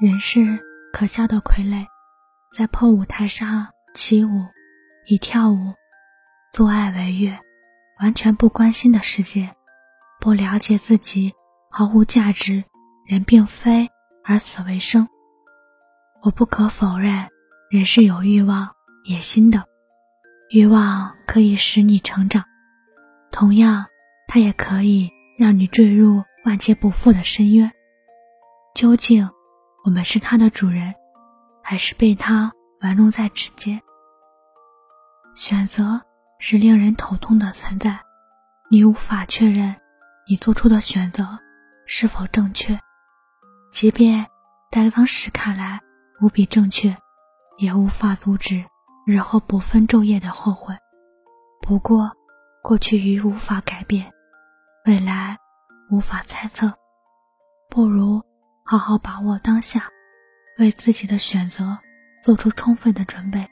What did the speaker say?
人是可笑的傀儡，在破舞台上起舞，以跳舞、做爱为乐，完全不关心的世界，不了解自己毫无价值。人并非而此为生。我不可否认，人是有欲望、野心的，欲望可以使你成长，同样，它也可以让你坠入万劫不复的深渊。究竟？我们是它的主人，还是被它玩弄在指尖？选择是令人头痛的存在，你无法确认你做出的选择是否正确，即便在当时看来无比正确，也无法阻止日后不分昼夜的后悔。不过，过去已无法改变，未来无法猜测，不如。好好把握当下，为自己的选择做出充分的准备。